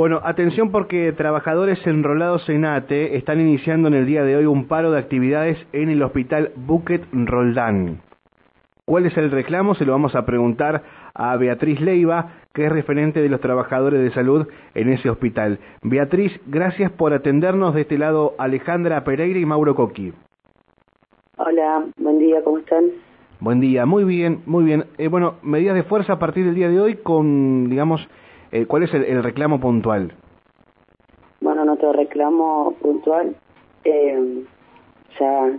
Bueno, atención porque trabajadores enrolados en ATE están iniciando en el día de hoy un paro de actividades en el hospital Buquet Roldán. ¿Cuál es el reclamo? Se lo vamos a preguntar a Beatriz Leiva, que es referente de los trabajadores de salud en ese hospital. Beatriz, gracias por atendernos de este lado Alejandra Pereira y Mauro Coqui. Hola, buen día, ¿cómo están? Buen día, muy bien, muy bien. Eh, bueno, medidas de fuerza a partir del día de hoy con, digamos, eh, ¿cuál es el, reclamo puntual? Bueno, nuestro reclamo puntual, eh, ya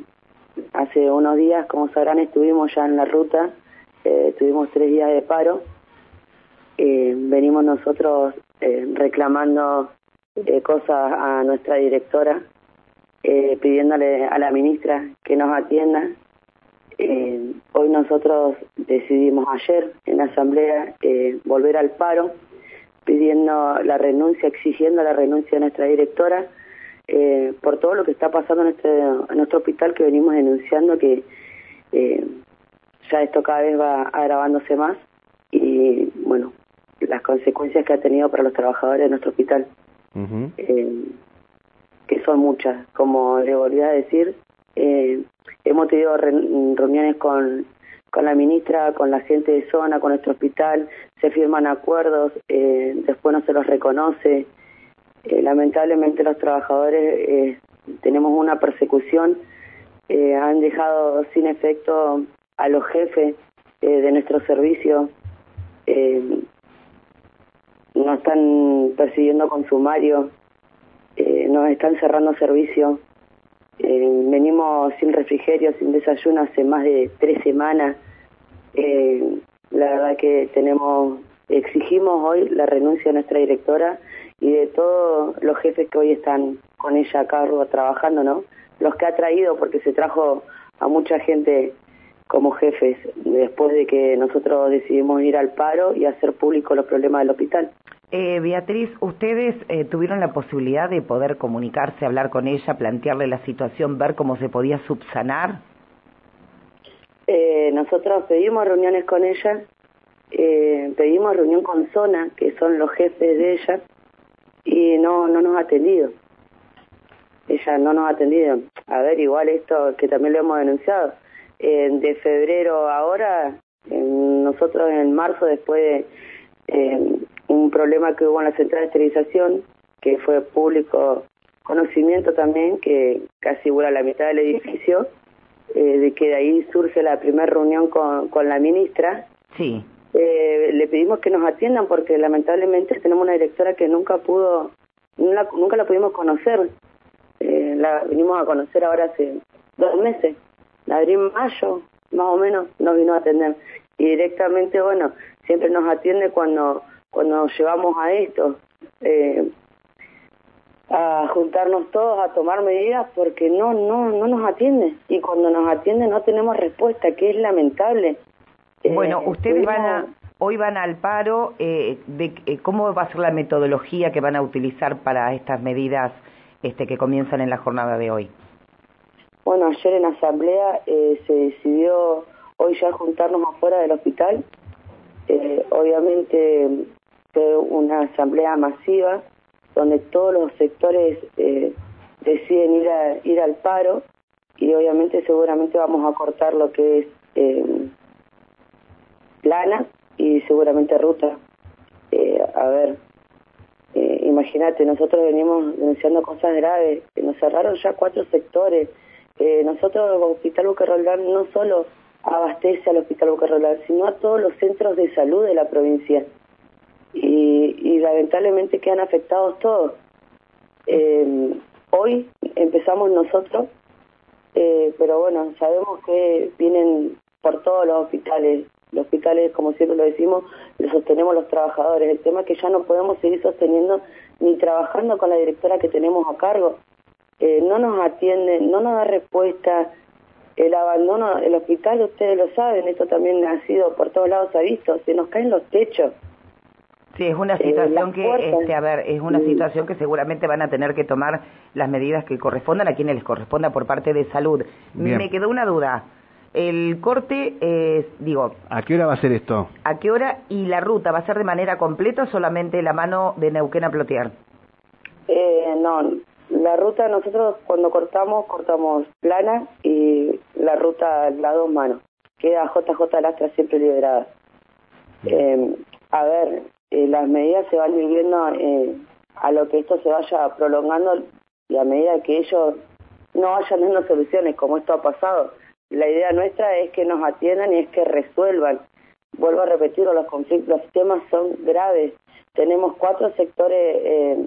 hace unos días, como sabrán, estuvimos ya en la ruta, eh, tuvimos tres días de paro, eh, venimos nosotros reclamando cosas a nuestra directora, pidiéndole a la ministra que nos atienda hoy nosotros decidimos ayer en la asamblea volver al paro, pidiendo la renuncia, exigiendo la renuncia de nuestra directora eh, por todo lo que está pasando en, este, en nuestro hospital que venimos denunciando que eh, ya esto cada vez va agravándose más y bueno, las consecuencias que ha tenido para los trabajadores de nuestro hospital, eh, que son muchas, como le volví a decir, eh, hemos tenido re- reuniones con, con la ministra, con la gente de zona, con nuestro hospital, se firman acuerdos, eh, después no se los reconoce. Eh, lamentablemente los trabajadores eh, tenemos una persecución, han dejado sin efecto a los jefes de nuestro servicio, nos están persiguiendo con sumario, nos están cerrando servicio. Eh, venimos sin refrigerio, sin desayuno hace más de tres semanas. Eh, la verdad que tenemos, exigimos hoy la renuncia de nuestra directora y de todos los jefes que hoy están con ella acá trabajando, ¿no? Los que ha traído, porque se trajo a mucha gente como jefes después de que nosotros decidimos ir al paro y hacer público los problemas del hospital. Eh, Beatriz, ¿ustedes eh, tuvieron la posibilidad de poder comunicarse, hablar con ella, plantearle la situación, ver cómo se podía subsanar? Eh, nosotros pedimos reuniones con ella, eh, pedimos reunión con Zona, que son los jefes de ella, y no, no nos ha atendido. Ella no nos ha atendido. A ver, igual esto que también lo hemos denunciado. Eh, de febrero ahora, nosotros en marzo, después de eh, un problema que hubo en la central de esterilización, que fue público conocimiento también, que casi vuela la mitad del edificio, eh, de que de ahí surge la primera reunión con, con la ministra. Sí. Eh, le pedimos que nos atiendan porque lamentablemente tenemos una directora que nunca pudo, la- nunca la pudimos conocer. Eh, la vinimos a conocer ahora hace dos meses, abril, mayo, más o menos, nos vino a atender. Y directamente, bueno, siempre nos atiende cuando, cuando llevamos a esto. Eh, a juntarnos todos a tomar medidas porque no no no nos atiende y cuando nos atiende no tenemos respuesta que es lamentable Eh, Bueno, ustedes van a, hoy van al paro, eh, de, eh, ¿cómo va a ser la metodología que van a utilizar para estas medidas este, que comienzan en la jornada de hoy? bueno ayer en asamblea eh, se decidió hoy ya juntarnos afuera del hospital Eh, obviamente fue una asamblea masiva donde todos los sectores eh, deciden ir a, ir al paro y obviamente seguramente vamos a cortar lo que es eh, plana y seguramente ruta. Eh, a ver, eh, imagínate, nosotros venimos denunciando cosas graves, nos cerraron ya cuatro sectores. Eh, nosotros, el Hospital Boca Roldán, no solo abastece al Hospital Boca Roldán, sino a todos los centros de salud de la provincia. Y, y lamentablemente quedan afectados todos. Eh, hoy empezamos nosotros, eh, pero bueno, sabemos que vienen por todos los hospitales. Los hospitales, como siempre lo decimos, los sostenemos los trabajadores. El tema es que ya no podemos seguir sosteniendo ni trabajando con la directora que tenemos a cargo. Eh, no nos atiende, no nos da respuesta. El abandono del hospital, ustedes lo saben, esto también ha sido por todos lados, ha visto, se nos caen los techos. Sí, es una Eh, situación las que, este, a ver, es una situación que seguramente van a tener que tomar las medidas que correspondan a quienes les corresponda por parte de salud. Bien. Me quedó una duda. El corte, eh, digo... ¿A qué hora va a ser esto? ¿A qué hora? ¿Y la ruta va a ser de manera completa o solamente la mano de Neuquén a Plotier? Eh, no, la ruta nosotros cuando cortamos, cortamos plana y la ruta la dos manos. Queda JJ Lastra siempre liberada. Eh, a ver, eh, las medidas se van viviendo eh, a lo que esto se vaya prolongando y a medida que ellos no vayan dando soluciones como esto ha pasado. La idea nuestra es que nos atiendan y es que resuelvan. Vuelvo a repetirlo, los conflictos, los temas son graves. Tenemos cuatro sectores eh,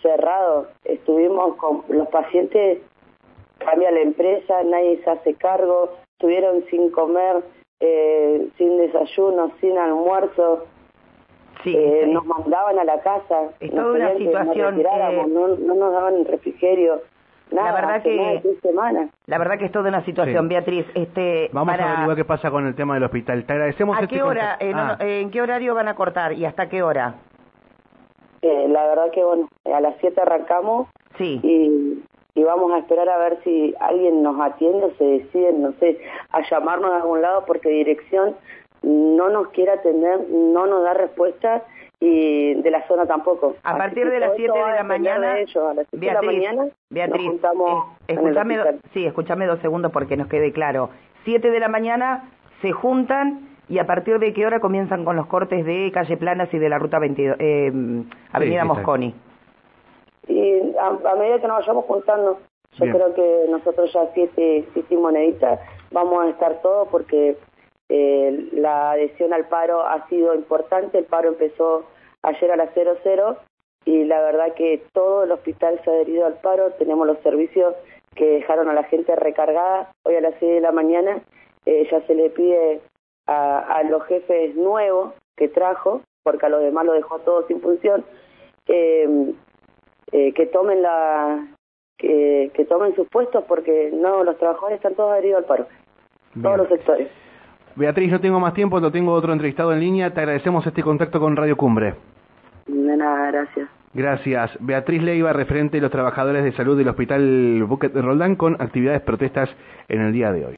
cerrados. Estuvimos con los pacientes, cambia la empresa, nadie se hace cargo, estuvieron sin comer, eh, sin desayuno, sin almuerzo. Sí, eh, sí. nos mandaban a la casa, Es toda una pedían que nos situación, eh, no, no nos daban refrigerio, nada, La verdad que- más de tres semanas. La verdad que es toda una situación, Sí. Beatriz. Este, Vamos para- a averiguar qué pasa con el tema del hospital. Te agradecemos ¿A este qué hora? eh, Ah, no, ¿En qué horario van a cortar y hasta qué hora? Eh, la verdad que bueno, a las 7 arrancamos Sí. y, y vamos a esperar a ver si alguien nos atiende o se decide, no sé, a llamarnos de algún lado porque dirección no nos quiere atender, no nos da respuesta y de la zona tampoco. A Así partir de las todo 7 esto de la mañana, de ellos. A las 7 Beatriz, de la mañana Beatriz, nos juntamos do- sí, escúchame dos segundos porque nos quede claro. 7 de la mañana se juntan y a partir de qué hora comienzan con los cortes de calle Planas y de la ruta 22, eh, Avenida sí. Mosconi. Y a, a medida que nos vayamos juntando, yo Bien. creo que nosotros ya siete, siete moneditas vamos a estar todos porque eh, la adhesión al paro ha sido importante. El paro empezó ayer a las 00 y la verdad que todo el hospital se ha adherido al paro. Tenemos los servicios que dejaron a la gente recargada. Hoy a las 6 de la mañana eh, ya se le pide a, a los jefes nuevos que trajo, porque a los demás lo dejó todo sin función, eh, eh, que tomen la que, que tomen sus puestos porque no los trabajadores están todos adheridos al paro bien. todos los sectores Beatriz, no tengo más tiempo, no tengo otro entrevistado en línea. Te agradecemos este contacto con Radio Cumbre. de nada gracias Gracias. Beatriz Leiva, referente de los trabajadores de salud del Hospital Buquet de Roldán, con actividades protestas en el día de hoy.